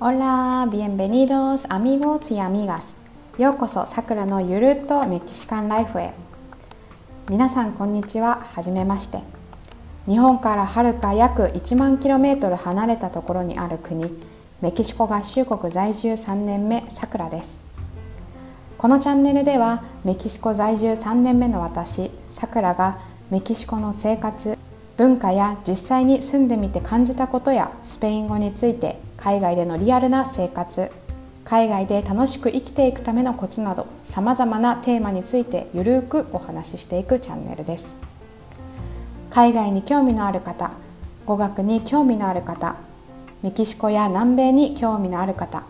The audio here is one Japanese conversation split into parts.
Hola, bienvenidos amigos y amigas. ようこそさくらのゆるっとメキシカンライフへ皆さんこんにちははじめまして日本からはるか約1万 km 離れたところにある国メキシコ合衆国在住3年目さくらですこのチャンネルではメキシコ在住3年目の私さくらがメキシコの生活文化や実際に住んでみて感じたことやスペイン語について海外でのリアルな生活海外で楽しく生きていくためのコツなどさまざまなテーマについてゆるくお話ししていくチャンネルです。海外に興味のある方語学に興味のある方メキシコや南米に興味のある方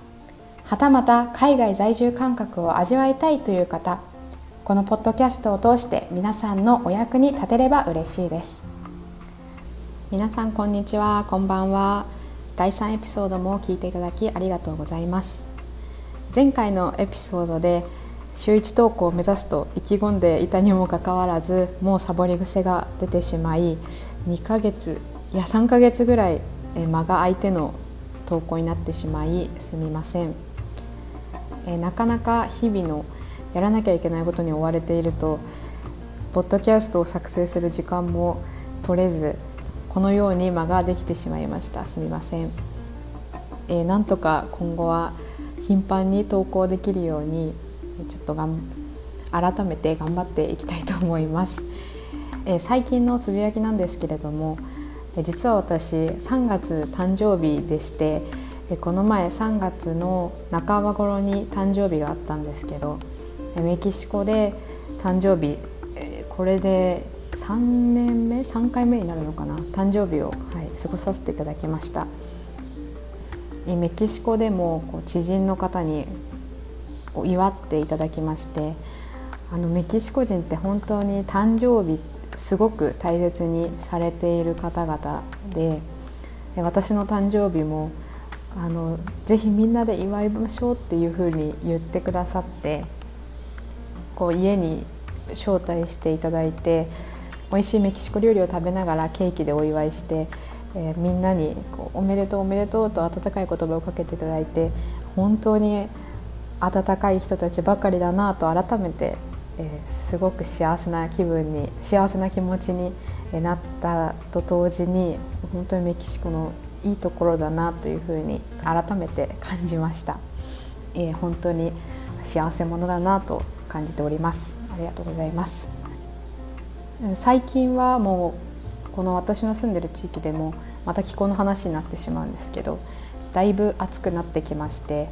はたまた海外在住感覚を味わいたいという方このポッドキャストを通して皆さんのお役に立てれば嬉しいです。皆さんこんにちは。こんばんは。第3エピソードも聞いていただきありがとうございます。前回のエピソードで週1投稿を目指すと意気込んでいたにもかかわらずもうサボり癖が出てしまい2ヶ月いや3ヶ月ぐらい間が空いての投稿になってしまいすみません。えなかなか日々のやらなきゃいけないことに追われているとポッドキャストを作成する時間も取れずこのように間ができてしまいました。すみません、えー、なんとか今後は頻繁に投稿できるようにちょっとがん改めて頑張っていきたいと思います、えー、最近のつぶやきなんですけれども実は私3月誕生日でしてこの前3月の半ば頃に誕生日があったんですけどメキシコで誕生日えこれで3年目3回目になるのかな誕生日を、はい、過ごさせていただきました。メキシコでもこう知人の方にこ祝っていただきましてあのメキシコ人って本当に誕生日すごく大切にされている方々で私の誕生日もあのぜひみんなで祝いましょうっていうふうに言ってくださってこう家に招待していただいて美味しいメキシコ料理を食べながらケーキでお祝いして、えー、みんなにこう「おめでとうおめでとう」と温かい言葉をかけていただいて本当に温かい人たちばかりだなと改めて、えー、すごく幸せな気分に幸せな気持ちになったと同時に本当にメキシコのいいところだなというふうに改めて感じました、えー、本当に幸せ者だなと感じておりますありがとうございます最近はもうこの私の住んでる地域でもまた気候の話になってしまうんですけどだいぶ暑くなってきまして、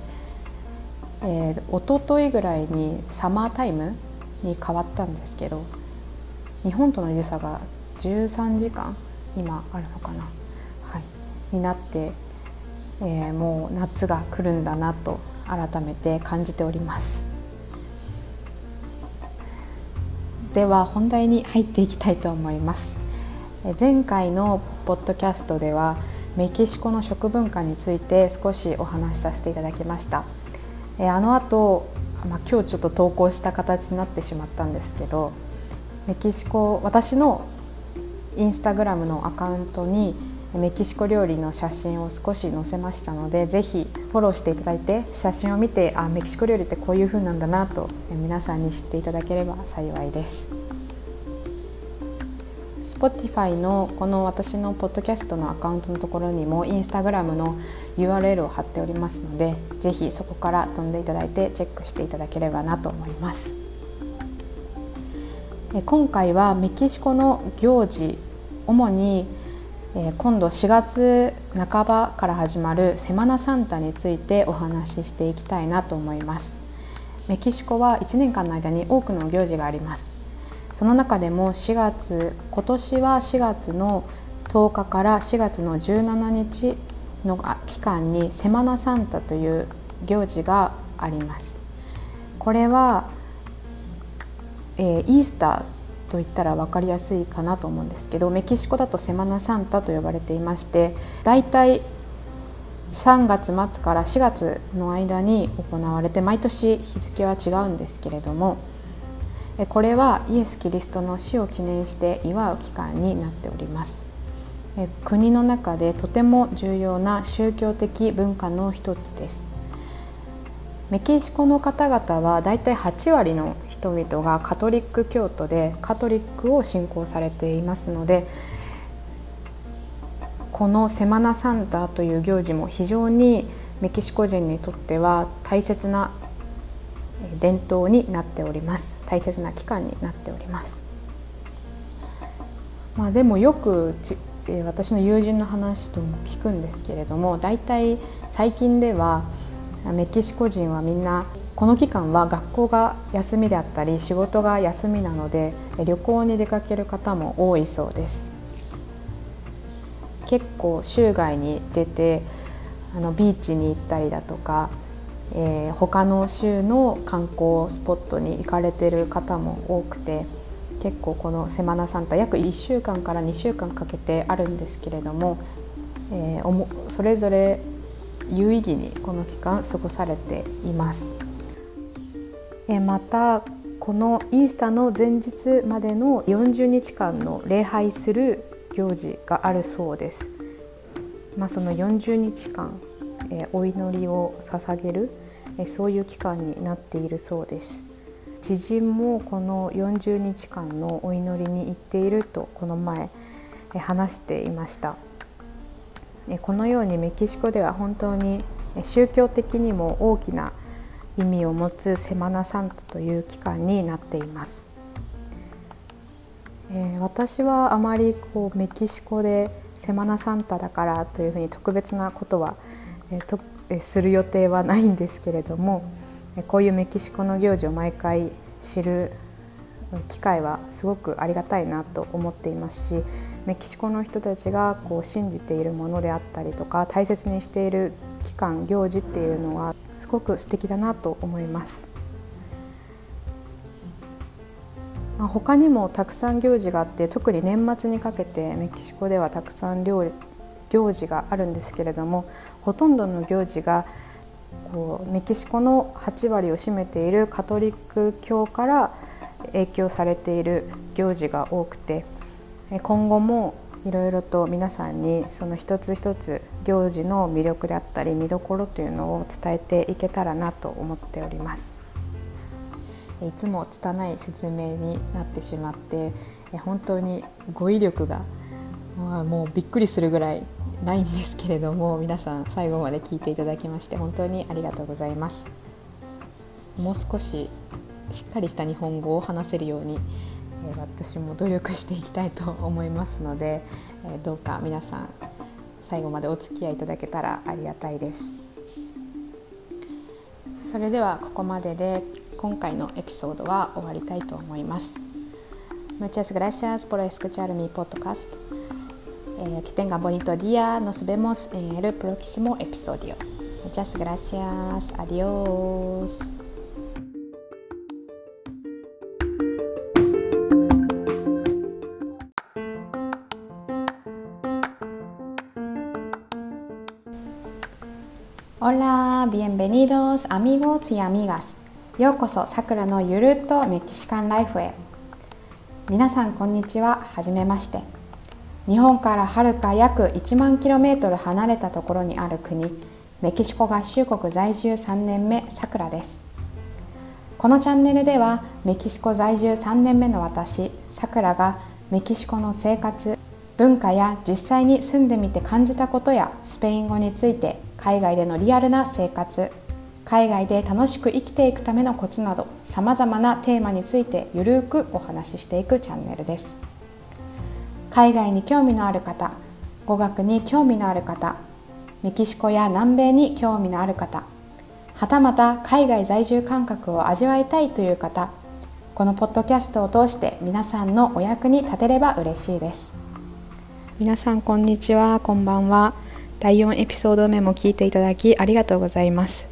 えー、一昨日ぐらいにサマータイムに変わったんですけど日本との時差が13時間今あるのかな、はい、になって、えー、もう夏が来るんだなと改めて感じております。では本題に入っていきたいと思います。前回のポッドキャストではメキシコの食文化について少しお話しさせていただきました。あの後、まあ、今日ちょっと投稿した形になってしまったんですけどメキシコ私のインスタグラムのアカウントにメキシコ料理の写真を少し載せましたのでぜひフォローしていただいて写真を見てあメキシコ料理ってこういう風なんだなと皆さんに知っていただければ幸いです。Spotify のこの私のポッドキャストのアカウントのところにもインスタグラムの URL を貼っておりますのでぜひそこから飛んでいただいてチェックしていただければなと思います。今回はメキシコの行事主にえ今度4月半ばから始まるセマナサンタについてお話ししていきたいなと思います。メキシコは1年間の間に多くの行事があります。その中でも4月今年は4月の10日から4月の17日の期間にセマナサンタという行事があります。これは、えー、イースターと言ったら分かりやすいかなと思うんですけどメキシコだとセマナサンタと呼ばれていましてだいたい3月末から4月の間に行われて毎年日付は違うんですけれどもこれはイエス・キリストの死を記念して祝う期間になっております。国の中でとても重要な宗教的文化の一つです。メキシコの方々はだいたい8割の人々がカトリック教徒でカトリックを信仰されていますのでこのセマナサンタという行事も非常にメキシコ人にとっては大切な伝統になっております。大切な期間になっております。まあでもよく私の友人の話とも聞くんですけれども大体最近ではメキシコ人はみんなこの期間は学校が休みであったり仕事が休みなので旅行に出かける方も多いそうです結構州外に出てあのビーチに行ったりだとか、えー、他の州の観光スポットに行かれてる方も多くて結構このセマナサンタ約1週間から2週間かけてあるんですけれども、えー、それぞれ有意義にこの期間過ごされています。え、またこのイースターの前日までの40日間の礼拝する行事があるそうです。まあ、その40日間、え、お祈りを捧げる、え、そういう期間になっているそうです。知人もこの40日間のお祈りに行っているとこの前話していましたこのようにメキシコでは本当に宗教的にも大きな意味を持つセマナサンタという期間になっています。え私はあまりこうメキシコでセマナサンタだからというふうに特別なことは、えとえする予定はないんですけれどもこういうメキシコの行事を毎回知る機会はすごくありがたいなと思っていますしメキシコの人たちがこう信じているものであったりとか大切にしている期間行事っていうのはすごく素敵だなと思います。ま、他にもたくさん行事があって特に年末にかけてメキシコではたくさん行事があるんですけれどもほとんどの行事がこうメキシコの8割を占めているカトリック教から影響されている行事が多くて今後もいろいろと皆さんにその一つ一つ行事の魅力であったり見どころというのを伝えていけたらなと思っております。いつも拙い説明になってしまって本当に語彙力がもうびっくりするぐらいないんですけれども皆さん最後まで聞いていただきまして本当にありがとうございますもう少ししっかりした日本語を話せるように私も努力していきたいと思いますのでどうか皆さん最後までお付き合いいただけたらありがたいですそれではここまでで今回のエピソードは終わりたいと思います Muchas gracias por escuchar mi podcast que tengan bonito día. Nos vemos en el próximo episodio. Muchas gracias. Adiós. Bienvenidos amigos y amigas. ようこそさくらのゆるっとメキシカンライフへ皆さんこんにちははじめまして日本からはるか約1万 km 離れたところにある国メキシコ合衆国在住3年目さくらですこのチャンネルではメキシコ在住3年目の私さくらがメキシコの生活文化や実際に住んでみて感じたことやスペイン語について海外でのリアルな生活海外で楽しく生きていくためのコツなどさまざまなテーマについてゆるくお話ししていくチャンネルです。海外に興味のある方語学に興味のある方メキシコや南米に興味のある方はたまた海外在住感覚を味わいたいという方このポッドキャストを通して皆さんのお役に立てれば嬉しいです。皆さんこんにちは。こんばんは。第4エピソード目も聞いていただきありがとうございます。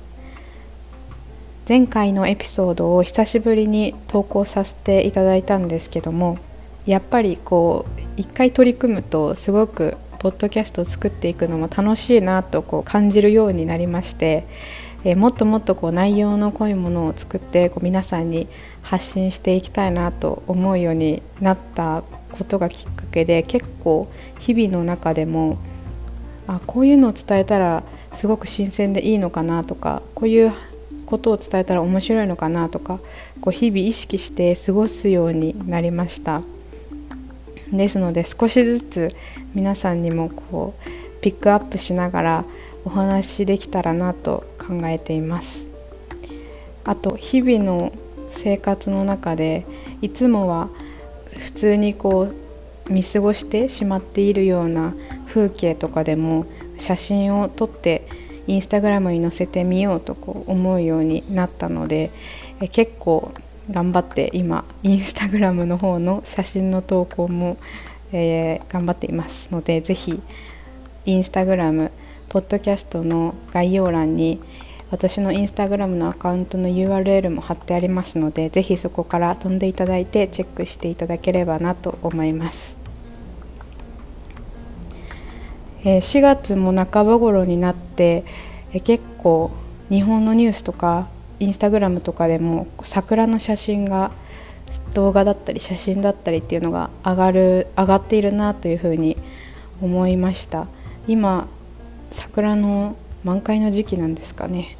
前回のエピソードを久しぶりに投稿させていただいたんですけどもやっぱりこう一回取り組むとすごくポッドキャストを作っていくのも楽しいなとこう感じるようになりましてえ、もっともっとこう内容の濃いものを作ってこう皆さんに発信していきたいなと思うようになったことがきっかけで結構日々の中でもあこういうのを伝えたらすごく新鮮でいいのかなとかこういうことを伝えたら面白いのかなとかこう日々意識して過ごすようになりました。ですので少しずつ皆さんにもこうピックアップしながらお話しできたらなと考えています。あと日々の生活の中でいつもは普通にこう見過ごしてしまっているような風景とかでも写真を撮ってインスタグラムに載せてみようとこう思うようになったのでえ結構頑張って今インスタグラムの方の写真の投稿も、えー、頑張っていますのでぜひインスタグラムポッドキャストの概要欄に私のインスタグラムのアカウントの URL も貼ってありますのでぜひそこから飛んでいただいてチェックしていただければなと思います、え、4月も半ば頃になって、え、結構日本のニュースとかインスタグラムとかでも桜の写真が動画だったり写真だったりっていうのが上がる上がっているなというふうに思いました。今桜の満開の時期なんですかね。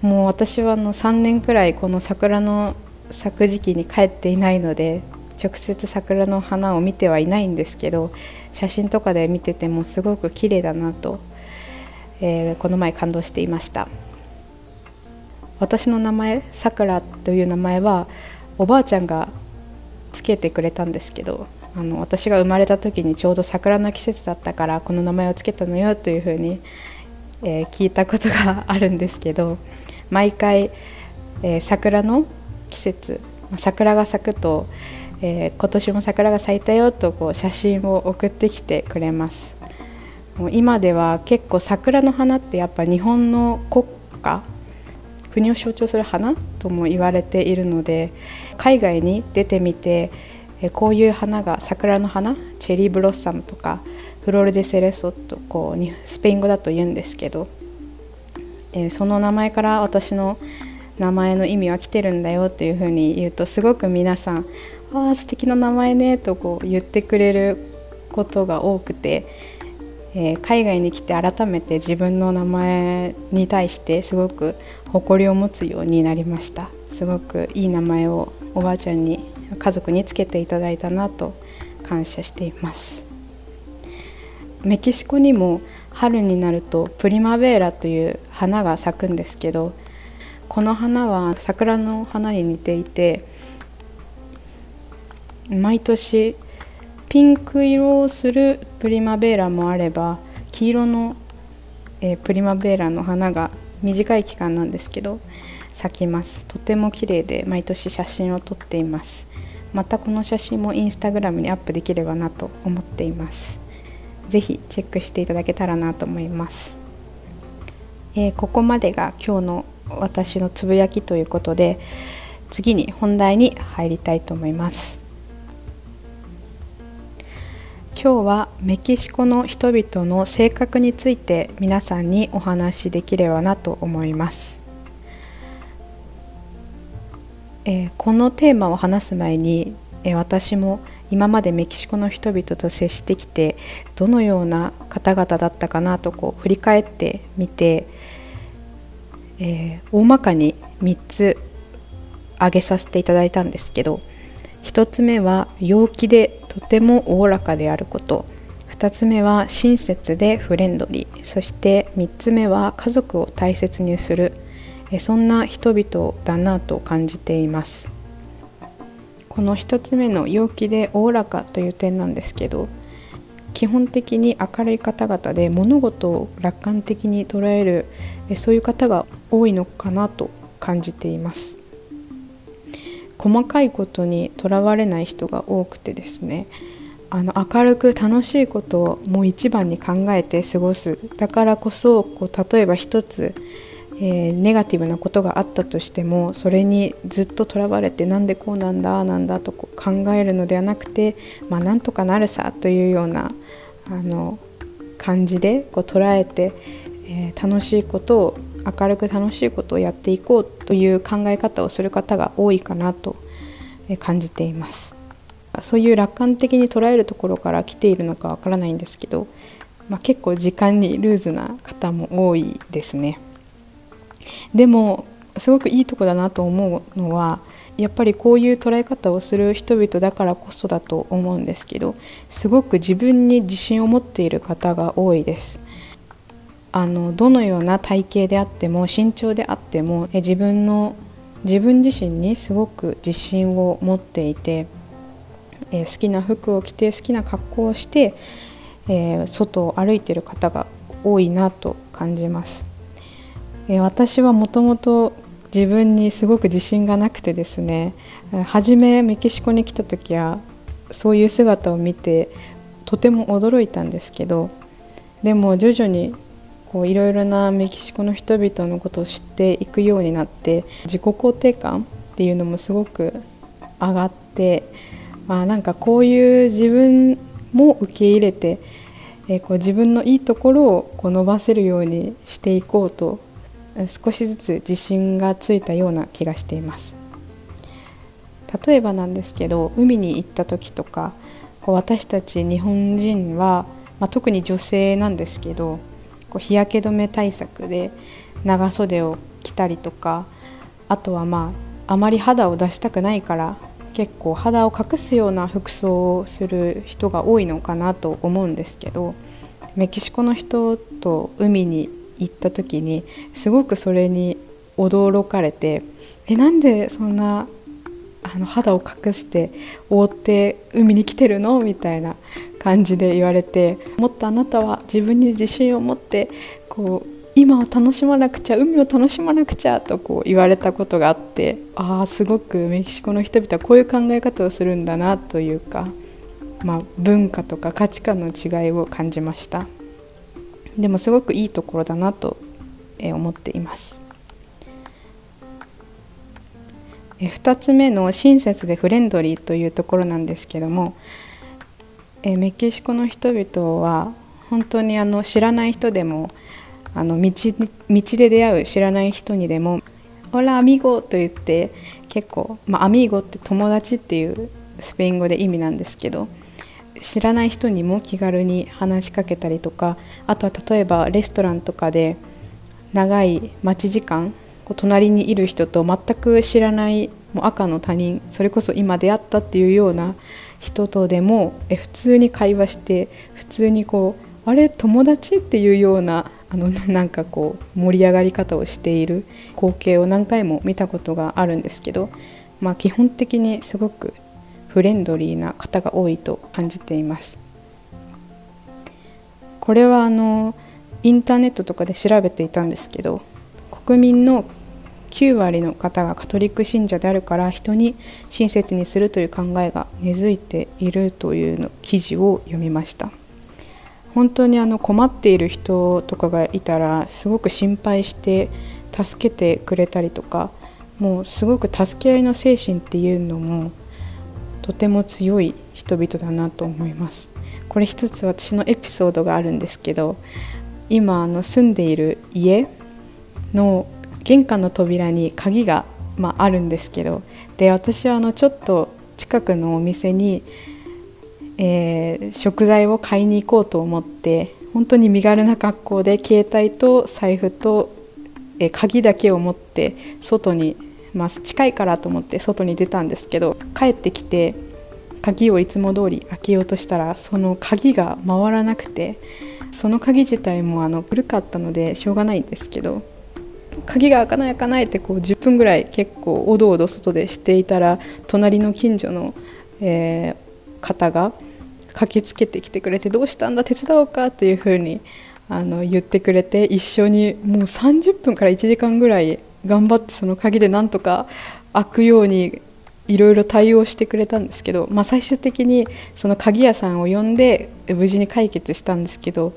もう私はあの3年くらいこの桜の咲く時期に帰っていないので直接桜の花を見てはいないんですけど写真とかで見ててもすごく綺麗だなと、えー、この前感動していました。私の名前さくらという名前はおばあちゃんがつけてくれたんですけどあの私が生まれた時にちょうど桜の季節だったからこの名前をつけたのよというふうに、えー、聞いたことがあるんですけど毎回、えー、桜の季節桜が咲くと、えー、今年も桜が咲いたよとこう写真を送ってきてくれます。もう今では結構桜の花ってやっぱ日本の国歌国を象徴する花とも言われているので海外に出てみてこういう花が桜の花チェリーブロッサムとかフロール・デ・セレソとこうスペイン語だと言うんですけど、えー、その名前から私の名前の意味は来てるんだよというふうに言うとすごく皆さん「ああ素敵な名前ね」とこう言ってくれることが多くて、えー、海外に来て改めて自分の名前に対してすごく誇りを持つようになりました。すごくいい名前をおばあちゃんに家族につけていただいたなと感謝しています。メキシコにも春になるとプリマベーラという花が咲くんですけどこの花は桜の花に似ていて毎年ピンク色をするプリマベーラもあれば黄色の、えー、プリマベーラの花が短い期間なんですけど咲きます。とても綺麗で毎年写真を撮っています。またこの写真もインスタグラムにアップできればなと思っています。是非チェックしていただけたらなと思います、えー、ここまでが今日の私のつぶやきということで次に本題に入りたいと思います。今日はメキシコの人々の性格について皆さんにお話しできればなと思います。えー、このテーマを話す前に、えー、私も今までメキシコの人々と接してきてどのような方々だったかなとこう振り返ってみて、えー、大まかに3つ挙げさせていただいたんですけど1つ目は陽気でとてもおおらかであること。2つ目は親切でフレンドリー。そして3つ目は家族を大切にする。そんな人々だなと感じています。この1つ目の陽気でおおらかという点なんですけど基本的に明るい方々で物事を楽観的に捉えるそういう方が多いのかなと感じています。細かいことにとらわれない人が多くてですねあの明るく楽しいことをもう一番に考えて過ごす。だからこそこう例えば一つえー、ネガティブなことがあったとしてもそれにずっととらわれてなんでこうなんだなんだとこう考えるのではなくて、まあ、なんとかなるさというようなあの感じでこう捉えて、えー、楽しいことを明るく楽しいことをやっていこうという考え方をする方が多いかなと感じています。そういう楽観的に捉えるところから来ているのかわからないんですけど、まあ、結構時間にルーズな方も多いですね。でもすごくいいとこだなと思うのはやっぱりこういう捉え方をする人々だからこそだと思うんですけどすごく自分に自信を持っている方が多いです。あのどのような体型であっても身長であっても自分の自分自身にすごく自信を持っていて、え好きな服を着て好きな格好をして、え外を歩いている方が多いなと感じます。え私はもともと自分にすごく自信がなくてですね初めメキシコに来た時はそういう姿を見てとても驚いたんですけどでも徐々にこういろいろなメキシコの人々のことを知っていくようになって自己肯定感っていうのもすごく上がって、まあ、なんかこういう自分も受け入れて、えー、こう自分のいいところをこう伸ばせるようにしていこうと少しずつ自信がついたような気がしています。例えばなんですけど海に行った時とかこう私たち日本人は、まあ、特に女性なんですけどこう日焼け止め対策で長袖を着たりとかあとはまああまり肌を出したくないから結構肌を隠すような服装をする人が多いのかなと思うんですけどメキシコの人と海に行った時にすごくそれに驚かれてえなんでそんなあの肌を隠して覆って海に来てるのみたいな感じで言われてもっとあなたは自分に自信を持ってこう今を楽しまなくちゃ海を楽しまなくちゃとこう言われたことがあってああすごくメキシコの人々はこういう考え方をするんだなというか、まあ、文化とか価値観の違いを感じました。でもすごくいいところだなと思っています。2つ目の親切でフレンドリーというところなんですけどもえメキシコの人々は本当にあの知らない人でもあの道道で出会う知らない人にでも「オラアミゴ」と言って結構、まあ、アミーゴって友達っていうスペイン語で意味なんですけど知らない人にも気軽に話しかけたりとかあとは例えばレストランとかで長い待ち時間こう隣にいる人と全く知らないもう赤の他人それこそ今出会ったっていうような人とでもえ普通に会話して普通にこうあれ友達っていうようなあの なんかこう盛り上がり方をしている光景を何回も見たことがあるんですけど、まあ、基本的にすごくフレンドリーな方が多いと感じています。これはあのインターネットとかで調べていたんですけど国民の9割の方がカトリック信者であるから人に親切にするという考えが根付いているというの記事を読みました。本当にあの困っている人とかがいたらすごく心配して助けてくれたりとかもうすごく助け合いの精神っていうのもとても強い人々だなと思います。これ一つ私のエピソードがあるんですけど今あの住んでいる家の玄関の扉に鍵が、まあ、あるんですけどで私はあのちょっと近くのお店に、えー、食材を買いに行こうと思って本当に身軽な格好で携帯と財布と、えー、鍵だけを持って外に、まあ、近いからと思って外に出たんですけど帰ってきて鍵をいつも通り開けようとしたらその鍵が回らなくてその鍵自体もあの古かったのでしょうがないんですけど鍵が開かない開かないってこう10分ぐらい結構おどおど外でしていたら隣の近所の、えー、方が駆けつけてきてくれて「どうしたんだ？手伝おうか」というふうにあの言ってくれて一緒にもう30分から1時間ぐらい頑張ってその鍵でなんとか開くようにいろいろ対応してくれたんですけど、まあ、最終的にその鍵屋さんを呼んで無事に解決したんですけど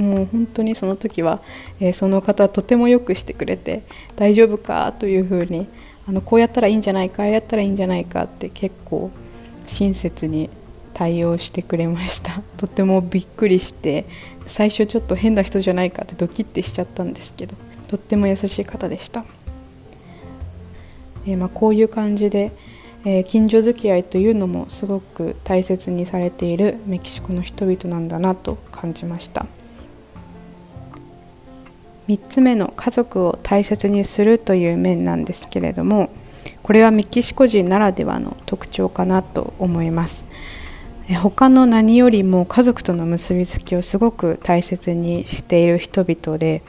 もう本当にその時は、えー、その方とてもよくしてくれて大丈夫かというふうにあのこうやったらいいんじゃないかああやったらいいんじゃないかって結構親切に対応してくれました。とてもびっくりして最初ちょっと変な人じゃないかってドキッてしちゃったんですけどとっても優しい方でした、えー、まあ、こういう感じで、えー、近所付き合いというのもすごく大切にされているメキシコの人々なんだなと感じました。3つ目の家族を大切にするという面なんですけれどもこれはメキシコ人ならではの特徴かなと思います。他の何よりも家族との結びつきをすごく大切にしている人々で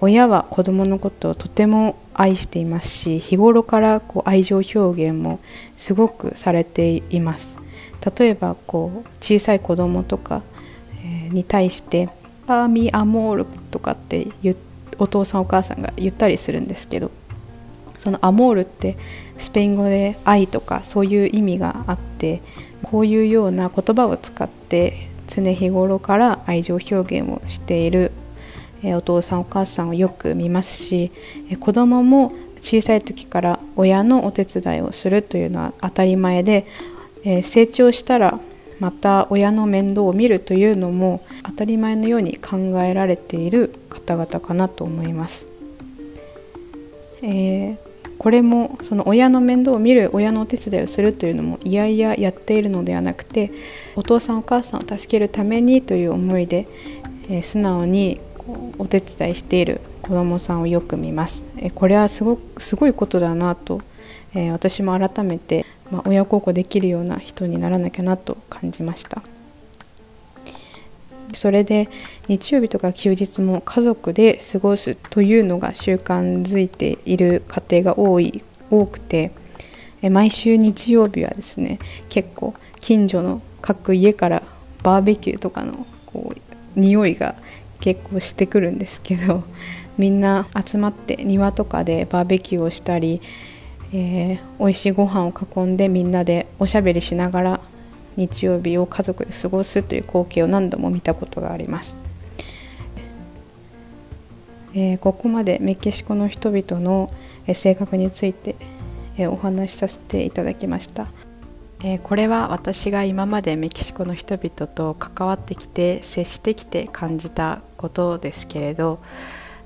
親は子供のことをとても愛していますし日頃からこう愛情表現もすごくされています。例えばこう小さい子供とかに対して「アーミアモール」とかってお父さんお母さんが言ったりするんですけどそのアモールってスペイン語で愛とかそういう意味があってこういうような言葉を使って常日頃から愛情表現をしているお父さんお母さんをよく見ますし子供も小さい時から親のお手伝いをするというのは当たり前で成長したらまた親の面倒を見るというのも当たり前のように考えられている方々かなと思います。えー、これもその親の面倒を見る親のお手伝いをするというのもいやいややっているのではなくてお父さんお母さんを助けるためにという思いで、えー、素直にお手伝いしている子どもさんをよく見ます。えー、これはすごすごいことだなと、えー、私も改めて、まあ、親孝行できるような人にならなきゃなと感じました。それで日曜日とか休日も家族で過ごすというのが習慣づいている家庭が多い多くて毎週日曜日はですね結構近所の各家からバーベキューとかのこう匂いが結構してくるんですけどみんな集まって庭とかでバーベキューをしたり、えー、美味しいご飯を囲んでみんなでおしゃべりしながら日曜日を家族で過ごすという光景を何度も見たことがあります。えー、ここまでメキシコの人々の性格について、え、お話しさせていただきました、え、これは私が今までメキシコの人々と関わってきて接してきて感じたことですけれど、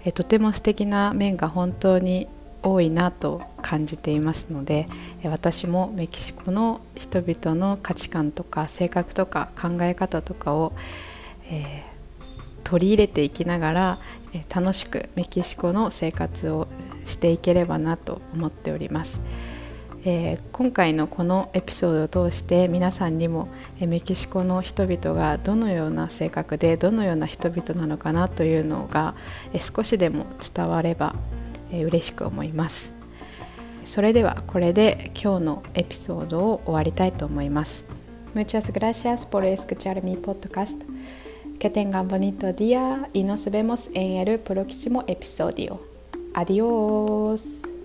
えとても素敵な面が本当に多いなと感じていますので私もメキシコの人々の価値観とか性格とか考え方とかを、えー、取り入れていきながら、え、楽しくメキシコの生活をしていければなと思っております。えー、今回のこのエピソードを通して皆さんにも、えメキシコの人々がどのような性格でどのような人々なのかなというのが、え少しでも伝わればえー、嬉しく思いますそれではこれで今日のエピソードを終わりたいと思います Muchas gracias por escuchar mi podcast Que tengan bonito día y nos vemos en el próximo episodio. Adiós.